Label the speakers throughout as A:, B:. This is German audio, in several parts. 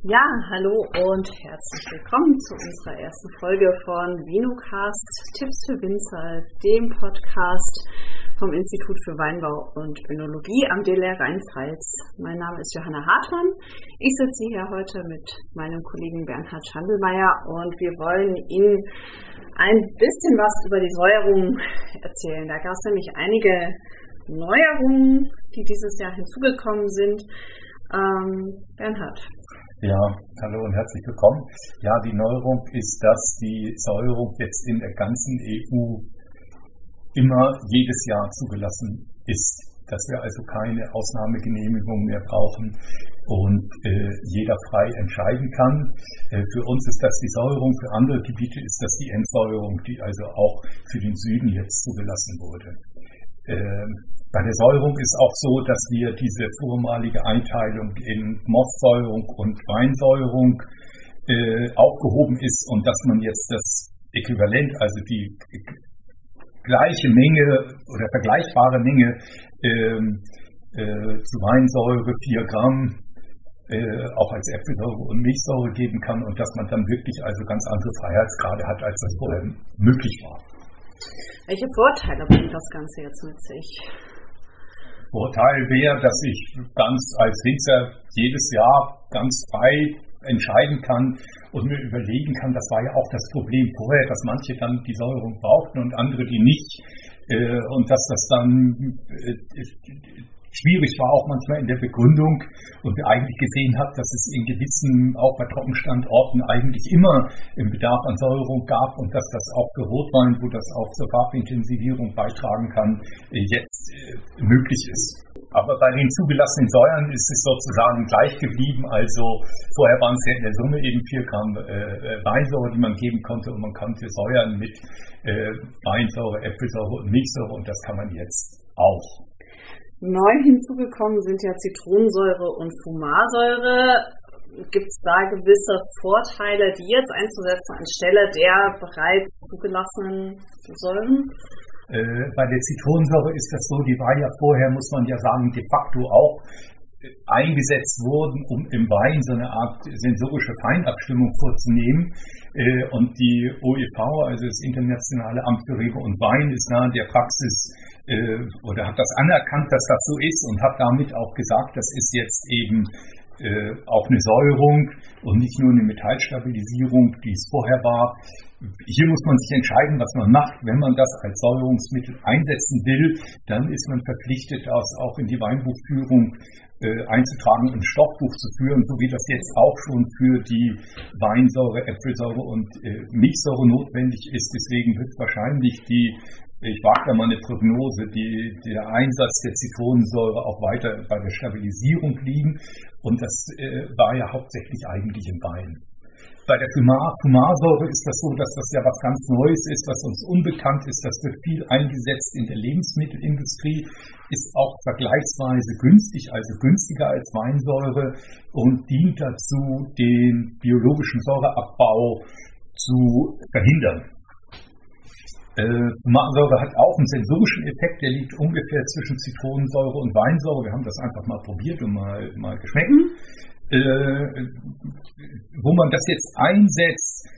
A: Ja, hallo und herzlich willkommen zu unserer ersten Folge von Vinocast Tipps für Winzer, dem Podcast vom Institut für Weinbau und Önologie am DLR Rheinpfalz. Mein Name ist Johanna Hartmann. Ich sitze hier heute mit meinem Kollegen Bernhard Schandelmeier und wir wollen Ihnen ein bisschen was über die Säuerung erzählen. Da gab es nämlich einige Neuerungen, die dieses Jahr hinzugekommen sind. Ähm, Bernhard,
B: ja, hallo und herzlich willkommen. Ja, die Neuerung ist, dass die Säuerung jetzt in der ganzen EU immer jedes Jahr zugelassen ist. Dass wir also keine Ausnahmegenehmigung mehr brauchen und äh, jeder frei entscheiden kann. Äh, für uns ist das die Säuerung, für andere Gebiete ist das die Entsäuerung, die also auch für den Süden jetzt zugelassen wurde. Äh, bei der Säuerung ist auch so, dass wir diese vormalige Einteilung in Mostsäuerung und Weinsäuerung äh, aufgehoben ist und dass man jetzt das Äquivalent, also die gleiche Menge oder vergleichbare Menge ähm, äh, zu Weinsäure, 4 Gramm, äh, auch als Äpfelsäure und Milchsäure geben kann und dass man dann wirklich also ganz andere Freiheitsgrade hat, als das vorher möglich war.
A: Welche Vorteile bringt das Ganze jetzt mit sich?
B: Vorteil wäre, dass ich ganz als Winzer jedes Jahr ganz frei entscheiden kann und mir überlegen kann, das war ja auch das Problem vorher, dass manche dann die Säuerung brauchten und andere die nicht. Äh, und dass das dann äh, schwierig war auch manchmal in der Begründung und wir eigentlich gesehen haben, dass es in gewissen, auch bei Trockenstandorten eigentlich immer im Bedarf an Säuerung gab und dass das auch für Rotwein, wo das auch zur Farbintensivierung beitragen kann, äh, jetzt äh, möglich ist. Aber bei den zugelassenen Säuren ist es sozusagen gleich geblieben. Also vorher waren es ja in der Summe eben 4 Gramm äh, äh, Weinsäure, die man geben konnte und man konnte säuern mit äh, Weinsäure, Äpfelsäure und Milchsäure und das kann man jetzt auch.
A: Neu hinzugekommen sind ja Zitronensäure und Fumarsäure. Gibt es da gewisse Vorteile, die jetzt einzusetzen anstelle der bereits zugelassenen Säuren?
B: Äh, bei der Zitronensäure ist das so, die war ja vorher, muss man ja sagen, de facto auch eingesetzt worden, um im Wein so eine Art sensorische Feinabstimmung vorzunehmen. Äh, und die OEV, also das Internationale Amt für Rebe und Wein, ist in der Praxis äh, oder hat das anerkannt, dass das so ist und hat damit auch gesagt, das ist jetzt eben äh, auch eine Säuerung und nicht nur eine Metallstabilisierung, die es vorher war. Hier muss man sich entscheiden, was man macht. Wenn man das als Säuerungsmittel einsetzen will, dann ist man verpflichtet, das auch in die Weinbuchführung äh, einzutragen, ein Stoffbuch zu führen, so wie das jetzt auch schon für die Weinsäure, Äpfelsäure und äh, Milchsäure notwendig ist. Deswegen wird wahrscheinlich die ich wage da mal eine Prognose, die, der Einsatz der Zitronensäure auch weiter bei der Stabilisierung liegen. Und das äh, war ja hauptsächlich eigentlich im Wein. Bei der Fumar, Fumarsäure ist das so, dass das ja was ganz Neues ist, was uns unbekannt ist. Das wird viel eingesetzt in der Lebensmittelindustrie, ist auch vergleichsweise günstig, also günstiger als Weinsäure und dient dazu, den biologischen Säureabbau zu verhindern. Äh, hat auch einen sensorischen Effekt, der liegt ungefähr zwischen Zitronensäure und Weinsäure. Wir haben das einfach mal probiert und mal, mal geschmeckt. Mhm. Äh, wo man das jetzt einsetzt,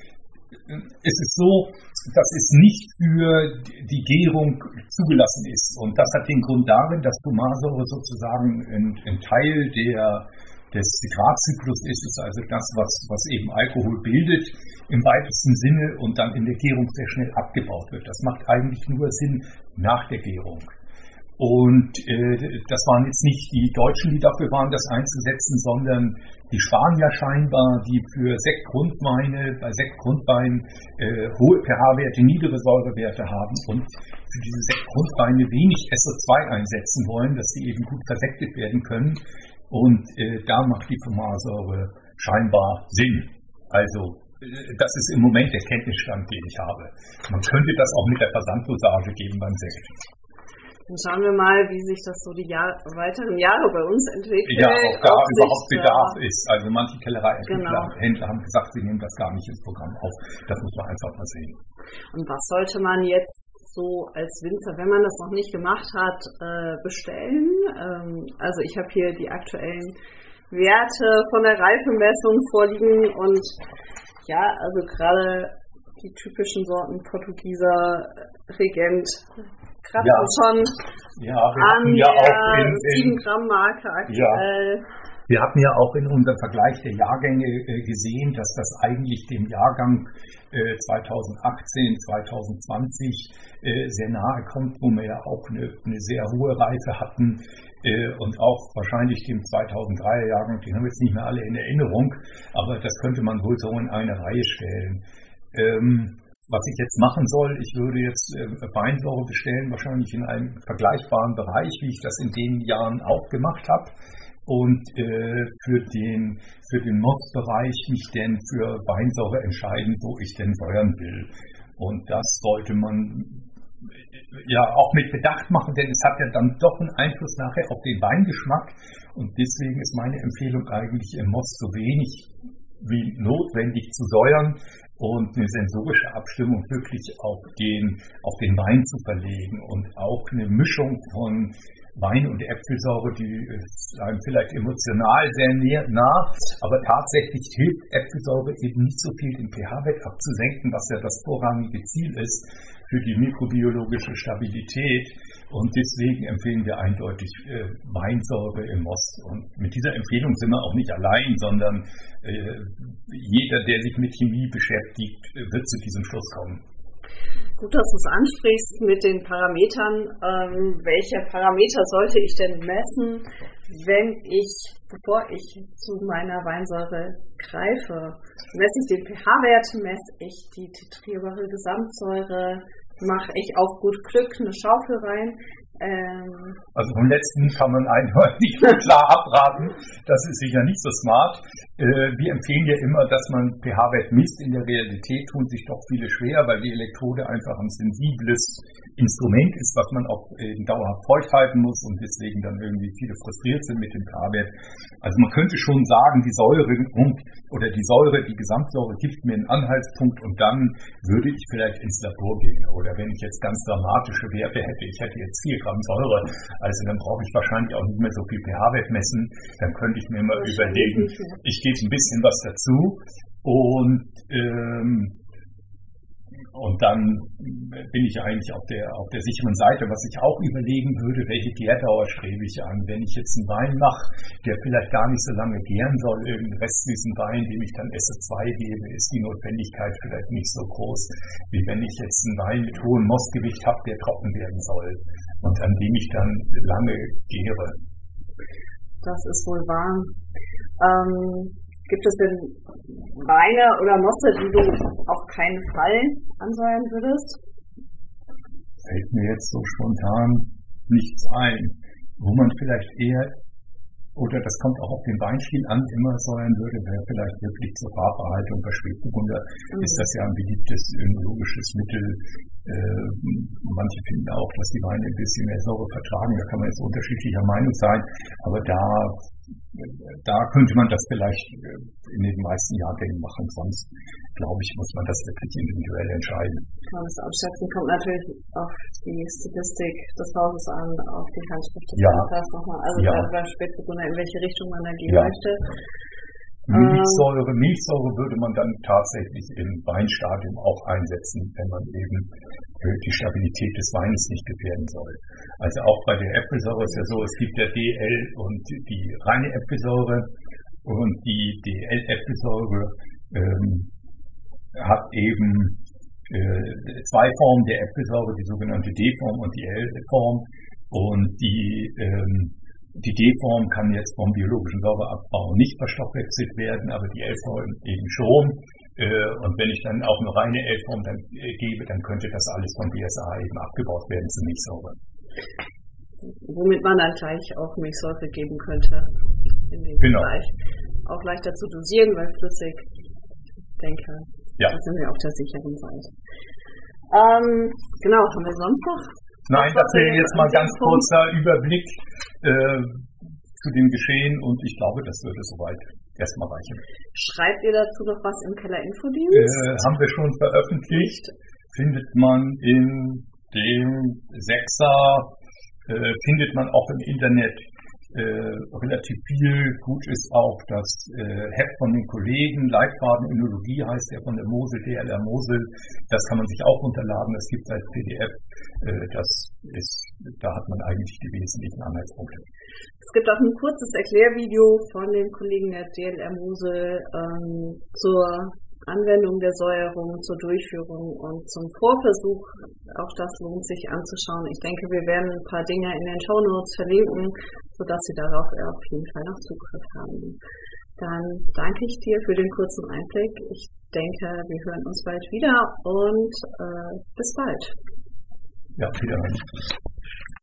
B: ist es so, dass es nicht für die Gärung zugelassen ist. Und das hat den Grund darin, dass Tomatensäure sozusagen ein, ein Teil der des Zitratzyklus ist es also das, was, was eben Alkohol bildet im weitesten Sinne und dann in der Gärung sehr schnell abgebaut wird. Das macht eigentlich nur Sinn nach der Gärung. Und äh, das waren jetzt nicht die Deutschen, die dafür waren, das einzusetzen, sondern die Spanier scheinbar, die für Sektgrundweine, bei Sektgrundweinen äh, hohe pH-Werte, niedere Säurewerte haben und für diese Sektgrundweine wenig SO2 einsetzen wollen, dass sie eben gut versektet werden können. Und äh, da macht die Fumarsäure scheinbar Sinn. Also äh, das ist im Moment der Kenntnisstand, den ich habe. Man könnte das auch mit der Versanddosage geben beim Sekt.
A: Dann schauen wir mal, wie sich das so die Jahr, weiteren Jahre bei uns entwickelt.
B: Ja, auch da ob überhaupt Bedarf ist. Also manche Kellereihändler genau. haben gesagt, sie nehmen das gar nicht ins Programm auf. Das muss man einfach mal sehen.
A: Und was sollte man jetzt so als Winzer, wenn man das noch nicht gemacht hat, äh, bestellen. Ähm, also ich habe hier die aktuellen Werte von der Reifemessung vorliegen und ja, also gerade die typischen Sorten Portugieser, Regent, kratzen ja. schon
B: ja, an ja
A: der 7 Gramm Marke
B: aktuell. Ja. Wir hatten ja auch in unserem Vergleich der Jahrgänge äh, gesehen, dass das eigentlich dem Jahrgang 2018, äh, 2020 äh, sehr nahe kommt, wo wir ja auch eine, eine sehr hohe Reife hatten und auch wahrscheinlich dem 2003er Jahrgang, den haben wir jetzt nicht mehr alle in Erinnerung, aber das könnte man wohl so in eine Reihe stellen. Ähm, was ich jetzt machen soll, ich würde jetzt Weinsäure bestellen, wahrscheinlich in einem vergleichbaren Bereich, wie ich das in den Jahren auch gemacht habe und äh, für den, für den Mostbereich mich denn für Weinsäure entscheiden, wo ich denn säuern will. Und das sollte man ja auch mit Bedacht machen, denn es hat ja dann doch einen Einfluss nachher auf den Weingeschmack. Und deswegen ist meine Empfehlung eigentlich im Most so wenig wie notwendig zu säuern und eine sensorische Abstimmung wirklich auf den, auf den Wein zu verlegen und auch eine Mischung von Wein und Äpfelsäure, die ist einem vielleicht emotional sehr nah, aber tatsächlich hilft Äpfelsäure eben nicht so viel den pH-Wert abzusenken, was ja das vorrangige Ziel ist für die mikrobiologische Stabilität. Und deswegen empfehlen wir eindeutig äh, Weinsäure im Most. Und mit dieser Empfehlung sind wir auch nicht allein, sondern äh, jeder, der sich mit Chemie beschäftigt, wird zu diesem Schluss kommen.
A: Gut, dass du es ansprichst mit den Parametern. Ähm, welche Parameter sollte ich denn messen, wenn ich, bevor ich zu meiner Weinsäure greife? Messe ich den pH-Wert, messe ich die titrierbare Gesamtsäure, mache ich auf gut Glück eine Schaufel rein?
B: Ähm, also vom letzten kann man eindeutig klar abraten. Das ist sicher nicht so smart. Äh, wir empfehlen ja immer, dass man pH-Wert misst. In der Realität tun sich doch viele schwer, weil die Elektrode einfach ein sensibles Instrument ist, was man auch dauerhaft feucht halten muss und deswegen dann irgendwie viele frustriert sind mit dem pH-Wert. Also man könnte schon sagen, die Säure oder die Säure, die Gesamtsäure gibt mir einen Anhaltspunkt und dann würde ich vielleicht ins Labor gehen. Oder wenn ich jetzt ganz dramatische Werte hätte, ich hätte jetzt 4 Gramm Säure, also dann brauche ich wahrscheinlich auch nicht mehr so viel pH-Wert messen, dann könnte ich mir mal überlegen, ich gebe ein bisschen was dazu. Und ähm, und dann bin ich eigentlich auf der, auf der sicheren Seite. Was ich auch überlegen würde, welche Gärdauer strebe ich an? Wenn ich jetzt einen Wein mache, der vielleicht gar nicht so lange gären soll, irgendeinen restlichen Wein, dem ich dann SO2 gebe, ist die Notwendigkeit vielleicht nicht so groß, wie wenn ich jetzt einen Wein mit hohem Mostgewicht habe, der trocken werden soll und an dem ich dann lange gäre.
A: Das ist wohl wahr. Ähm, Gibt es denn Weine oder Mosse, die du auf keinen Fall ansäuern würdest?
B: Fällt mir jetzt so spontan nichts ein, wo man vielleicht eher, oder das kommt auch auf den Weinstil an, immer säuern würde, wäre vielleicht wirklich zur Farbbehaltung. Bei Spätburgunder mhm. ist das ja ein beliebtes önologisches Mittel. Äh, manche finden auch, dass die Weine ein bisschen mehr Säure vertragen. Da kann man jetzt unterschiedlicher Meinung sein. Aber da da könnte man das vielleicht äh, in den meisten Jahrgängen machen. Sonst, glaube ich, muss man das wirklich individuell entscheiden.
A: Das Abschätzen kommt natürlich auf die Statistik des Hauses an, auf die Handschrift des
B: ja.
A: nochmal. Also ja. beim Spätbegründer, in welche Richtung man da gehen
B: ja.
A: möchte.
B: Milchsäure, Milchsäure würde man dann tatsächlich im Weinstadium auch einsetzen, wenn man eben die Stabilität des Weines nicht gefährden soll. Also auch bei der Äpfelsäure ist ja so, es gibt ja DL und die reine Äpfelsäure und die DL-Äpfelsäure ähm, hat eben äh, zwei Formen der Äpfelsäure, die sogenannte D-Form und die L-Form und die ähm, die D-Form kann jetzt vom biologischen Säureabbau nicht verstoffwechselt werden, aber die L-Form eben schon. Äh, und wenn ich dann auch eine reine L-Form dann äh, gebe, dann könnte das alles vom BSA eben abgebaut werden zu Milchsäure.
A: Womit man dann gleich auch Milchsäure geben könnte in dem genau. Bereich. Auch leichter zu dosieren, weil flüssig, ich denke, ja. da sind wir auf der sicheren Seite. Ähm, genau, haben wir sonst noch
B: Nein, das wäre jetzt mal ganz kurzer Überblick äh, zu dem Geschehen und ich glaube, das würde soweit erstmal reichen.
A: Schreibt ihr dazu noch was im Keller Infodienst?
B: Äh, haben wir schon veröffentlicht. Findet man in dem Sechser, äh, findet man auch im Internet äh, relativ viel. Gut ist auch das äh, Heft von den Kollegen, Leitfaden Önologie heißt der von der Mosel, DLR Mosel. Das kann man sich auch runterladen, das gibt es als PDF. Äh, das ist, da hat man eigentlich die wesentlichen Anhaltspunkte.
A: Es gibt auch ein kurzes Erklärvideo von den Kollegen der DLR Mosel ähm, zur Anwendung der Säuerung zur Durchführung und zum Vorversuch. Auch das lohnt sich anzuschauen. Ich denke, wir werden ein paar Dinge in den Show Notes verlinken, sodass Sie darauf auf jeden Fall noch Zugriff haben. Dann danke ich dir für den kurzen Einblick. Ich denke, wir hören uns bald wieder und äh, bis bald.
B: Ja, wiederhören.